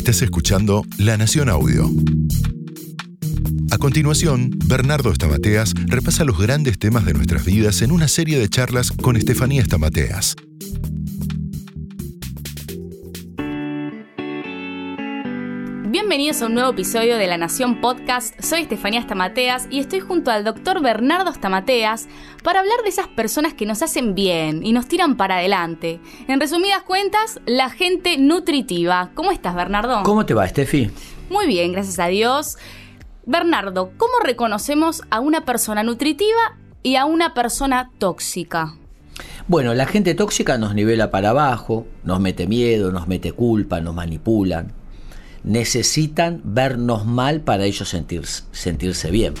Estás escuchando La Nación Audio. A continuación, Bernardo Estamateas repasa los grandes temas de nuestras vidas en una serie de charlas con Estefanía Estamateas. Bienvenidos a un nuevo episodio de La Nación Podcast. Soy Estefanía Stamateas y estoy junto al doctor Bernardo Stamateas para hablar de esas personas que nos hacen bien y nos tiran para adelante. En resumidas cuentas, la gente nutritiva. ¿Cómo estás, Bernardo? ¿Cómo te va, Estefi? Muy bien, gracias a Dios. Bernardo, ¿cómo reconocemos a una persona nutritiva y a una persona tóxica? Bueno, la gente tóxica nos nivela para abajo, nos mete miedo, nos mete culpa, nos manipulan necesitan vernos mal para ellos sentirse, sentirse bien.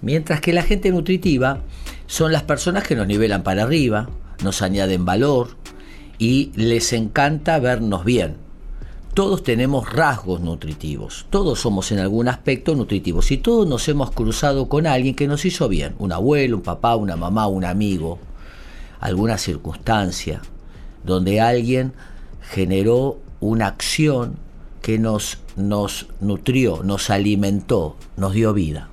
Mientras que la gente nutritiva son las personas que nos nivelan para arriba, nos añaden valor y les encanta vernos bien. Todos tenemos rasgos nutritivos, todos somos en algún aspecto nutritivos y todos nos hemos cruzado con alguien que nos hizo bien, un abuelo, un papá, una mamá, un amigo, alguna circunstancia donde alguien generó una acción que nos, nos nutrió, nos alimentó, nos dio vida.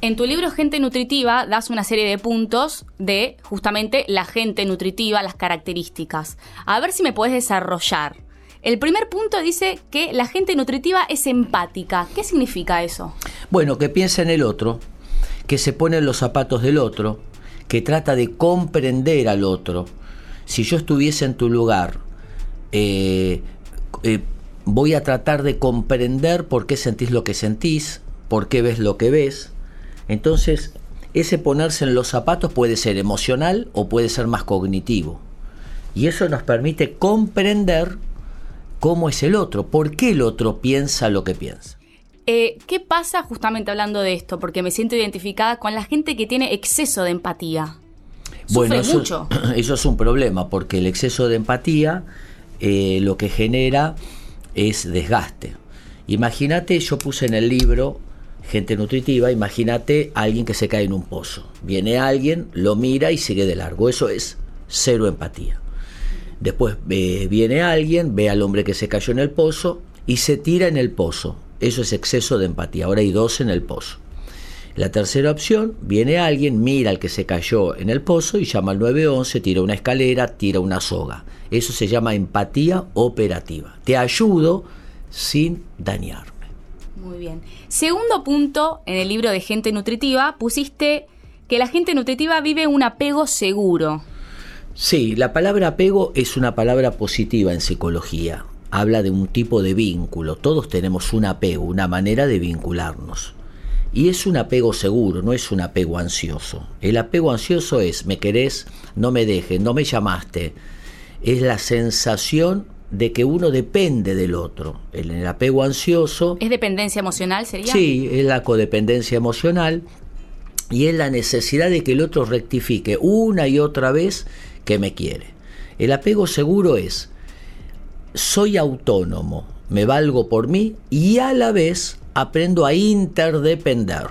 En tu libro Gente Nutritiva das una serie de puntos de justamente la gente nutritiva, las características. A ver si me puedes desarrollar. El primer punto dice que la gente nutritiva es empática. ¿Qué significa eso? Bueno, que piensa en el otro, que se pone en los zapatos del otro, que trata de comprender al otro. Si yo estuviese en tu lugar, eh, eh, voy a tratar de comprender por qué sentís lo que sentís, por qué ves lo que ves. Entonces, ese ponerse en los zapatos puede ser emocional o puede ser más cognitivo. Y eso nos permite comprender cómo es el otro, por qué el otro piensa lo que piensa. Eh, ¿Qué pasa justamente hablando de esto? Porque me siento identificada con la gente que tiene exceso de empatía. bueno, eso, mucho. eso es un problema, porque el exceso de empatía eh, lo que genera es desgaste. Imagínate, yo puse en el libro gente nutritiva, imagínate alguien que se cae en un pozo. Viene alguien, lo mira y sigue de largo. Eso es cero empatía. Después eh, viene alguien, ve al hombre que se cayó en el pozo y se tira en el pozo. Eso es exceso de empatía. Ahora hay dos en el pozo. La tercera opción, viene alguien, mira al que se cayó en el pozo y llama al 911, tira una escalera, tira una soga. Eso se llama empatía operativa. Te ayudo sin dañarme. Muy bien. Segundo punto, en el libro de Gente Nutritiva, pusiste que la gente nutritiva vive un apego seguro. Sí, la palabra apego es una palabra positiva en psicología. Habla de un tipo de vínculo. Todos tenemos un apego, una manera de vincularnos. Y es un apego seguro, no es un apego ansioso. El apego ansioso es, me querés, no me dejes, no me llamaste. Es la sensación de que uno depende del otro. En el apego ansioso... ¿Es dependencia emocional, sería? Sí, es la codependencia emocional y es la necesidad de que el otro rectifique una y otra vez que me quiere. El apego seguro es, soy autónomo, me valgo por mí y a la vez aprendo a interdepender.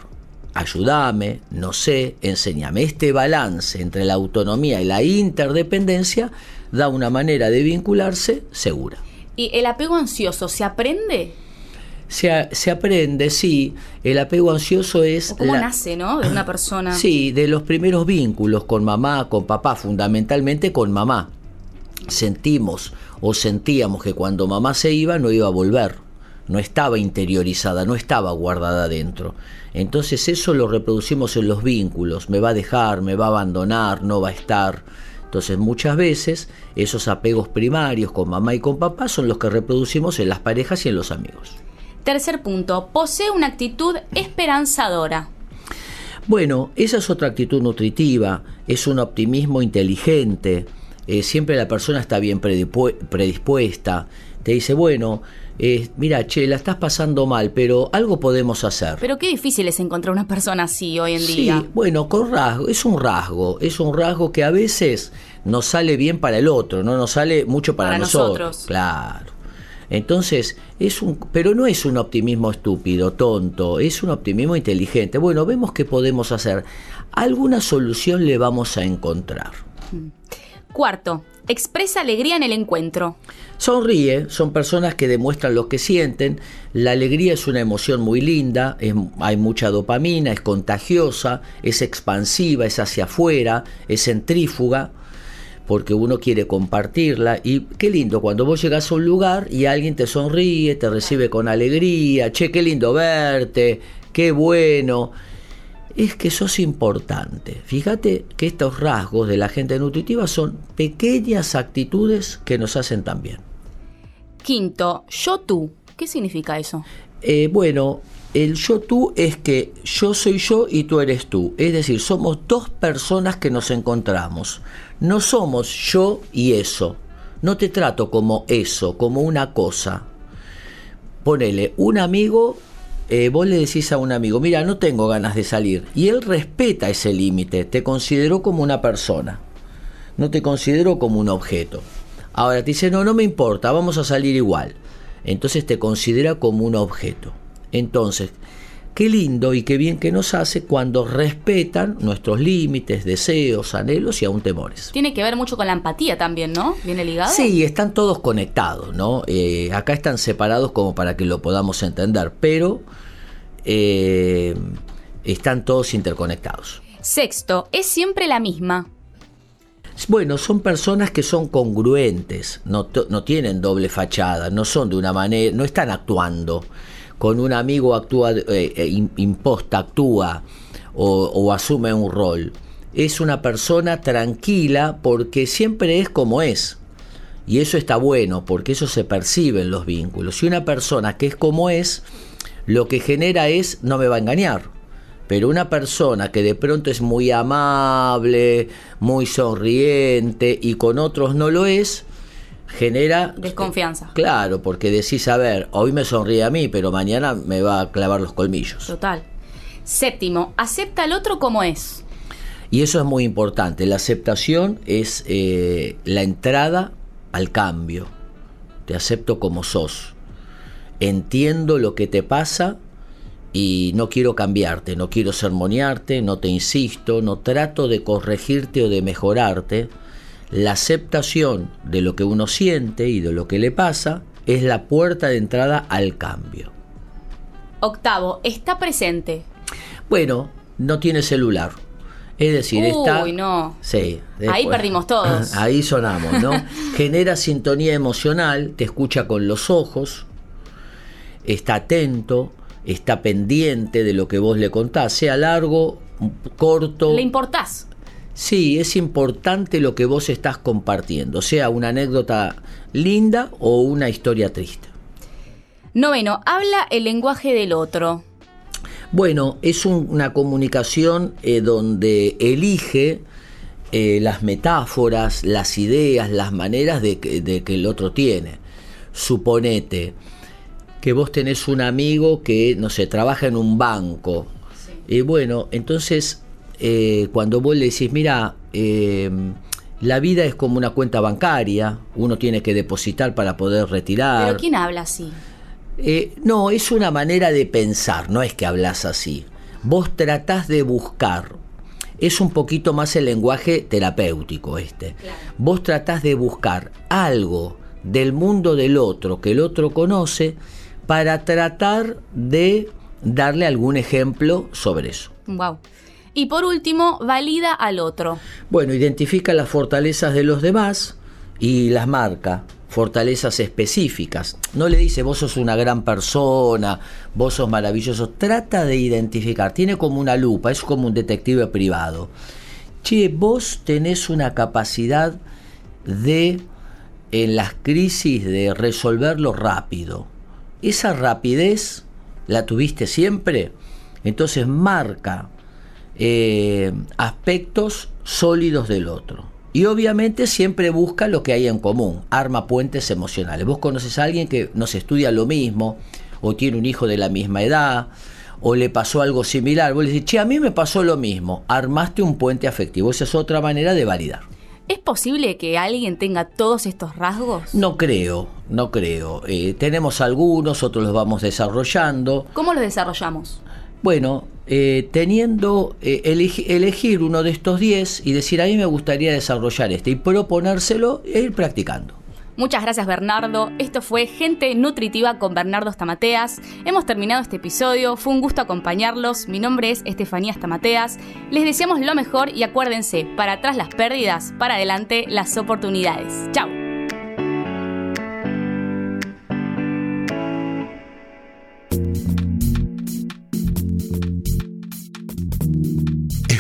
Ayúdame, no sé, enséñame. Este balance entre la autonomía y la interdependencia da una manera de vincularse segura. ¿Y el apego ansioso se aprende? Se, se, aprende, sí. El apego ansioso es... ¿Cómo nace, no? De una persona. Sí, de los primeros vínculos con mamá, con papá, fundamentalmente con mamá. Sentimos o sentíamos que cuando mamá se iba no iba a volver no estaba interiorizada, no estaba guardada dentro. Entonces eso lo reproducimos en los vínculos, me va a dejar, me va a abandonar, no va a estar. Entonces muchas veces esos apegos primarios con mamá y con papá son los que reproducimos en las parejas y en los amigos. Tercer punto, posee una actitud esperanzadora. Bueno, esa es otra actitud nutritiva, es un optimismo inteligente, eh, siempre la persona está bien predispuesta, te dice, bueno, eh, mira, che, la estás pasando mal, pero algo podemos hacer. Pero qué difícil es encontrar una persona así hoy en día. Sí, bueno, con rasgo, es un rasgo, es un rasgo que a veces nos sale bien para el otro, no nos sale mucho para, nosotros. Claro. Entonces, es un, pero no es un optimismo estúpido, tonto, es un optimismo inteligente. Bueno, vemos qué podemos hacer. Alguna solución le vamos a encontrar. Mm. Cuarto, expresa alegría en el encuentro. Sonríe, son personas que demuestran lo que sienten. La alegría es una emoción muy linda, hay mucha dopamina, es contagiosa, es expansiva, es hacia afuera, es centrífuga, porque uno quiere compartirla. Y qué lindo cuando vos llegas a un lugar y alguien te sonríe, te recibe con alegría, che, qué lindo verte, qué bueno es que sos importante. Fíjate que estos rasgos de la gente nutritiva son pequeñas actitudes que nos hacen tan bien. Quinto, yo tú. ¿Qué significa eso? Eh, bueno, el yo tú es que yo soy yo y tú eres tú. Es decir, somos dos personas que nos encontramos. No somos yo y eso. No te trato como eso, como una cosa. Ponele, un amigo eh, vos le decís a un amigo, mira, no tengo ganas de salir, y él respeta ese límite, te consideró como una persona, no te consideró como un objeto. Ahora te dice, no, no me importa, vamos a salir igual. Entonces te considera como un objeto. Entonces, qué lindo y qué bien que nos hace cuando respetan nuestros límites, deseos, anhelos y aún temores. Tiene que ver mucho con la empatía también, ¿no? ¿Viene ligado? Sí, están todos conectados, ¿no? Eh, acá están separados como para que lo podamos entender, pero eh, están todos interconectados. Sexto, es siempre la misma. Bueno, son personas que son congruentes, no, tienen doble fachada, no son de una manera, no están actuando. Con un amigo actúa, eh, eh, imposta, actúa o, asume un rol. Es una persona tranquila porque siempre es como es. Y eso está bueno, porque eso se percibe en los vínculos. Y una persona que es como es, lo que genera es no me va a engañar. Pero una persona que de pronto es muy amable, muy sonriente y con otros no lo es, genera desconfianza. Claro, porque decís, a ver, hoy me sonríe a mí, pero mañana me va a clavar los colmillos. Total. Séptimo, acepta al otro como es. Y eso es muy importante. La aceptación es eh, la entrada al cambio. Te acepto como sos entiendo lo que te pasa y no quiero cambiarte, no quiero sermonearte, no te insisto, no trato de corregirte o de mejorarte. La aceptación de lo que uno siente y de lo que le pasa es la puerta de entrada al cambio. Octavo, está presente. Bueno, no tiene celular. Es decir, está. Uy, no. Sí. ahí perdimos todos. Ahí sonamos, ¿no? Genera sintonía emocional, te escucha con los ojos, está atento, está pendiente de lo que vos le contás, sea largo, corto. ¿Le importás? Sí, es importante lo que vos estás compartiendo, sea una anécdota linda o una historia triste. Noveno, habla el lenguaje del otro. Bueno, es una comunicación eh, donde elige eh, las metáforas, las ideas, las maneras de de que el otro tiene. Suponete, que vos tenés un amigo que, no sé, trabaja en un banco. Y bueno, entonces eh, cuando vos le decís, mira, eh, la vida es como una cuenta bancaria, uno tiene que depositar para poder retirar. ¿Pero quién habla así? Eh, no, es una manera de pensar, no es que hablas así. Vos tratás de buscar. Es un poquito más el lenguaje terapéutico este. Vos tratás de buscar algo del mundo del otro que el otro conoce para tratar de darle algún ejemplo sobre eso. Wow. Y por último, valida al otro. Bueno, identifica las fortalezas de los demás y las marca, fortalezas específicas. No le dice, vos sos una gran persona, vos sos maravilloso. Trata de identificar, tiene como una lupa, es como un detective privado. Che, vos tenés una capacidad de, en las crisis, de resolverlo rápido esa rapidez la tuviste siempre, entonces marca eh, aspectos sólidos del otro. Y obviamente siempre busca lo que hay en común, arma puentes emocionales. Vos conoces a alguien que nos estudia lo mismo, o tiene un hijo de la misma edad, o le pasó algo similar. Vos le decís, che, a mí me pasó lo mismo, armaste un puente afectivo. Esa es otra manera de validar. ¿Es posible que alguien tenga todos estos rasgos? No creo, no creo. Eh, tenemos algunos, otros los vamos desarrollando. ¿Cómo los desarrollamos? Bueno, eh, teniendo, eh, elegir uno de estos 10 y decir, a mí me gustaría desarrollar este y proponérselo e ir practicando. Muchas gracias Bernardo. Esto fue Gente Nutritiva con Bernardo Stamateas. Hemos terminado este episodio. Fue un gusto acompañarlos. Mi nombre es Estefanía Stamateas. Les deseamos lo mejor y acuérdense, para atrás las pérdidas, para adelante las oportunidades. Chao.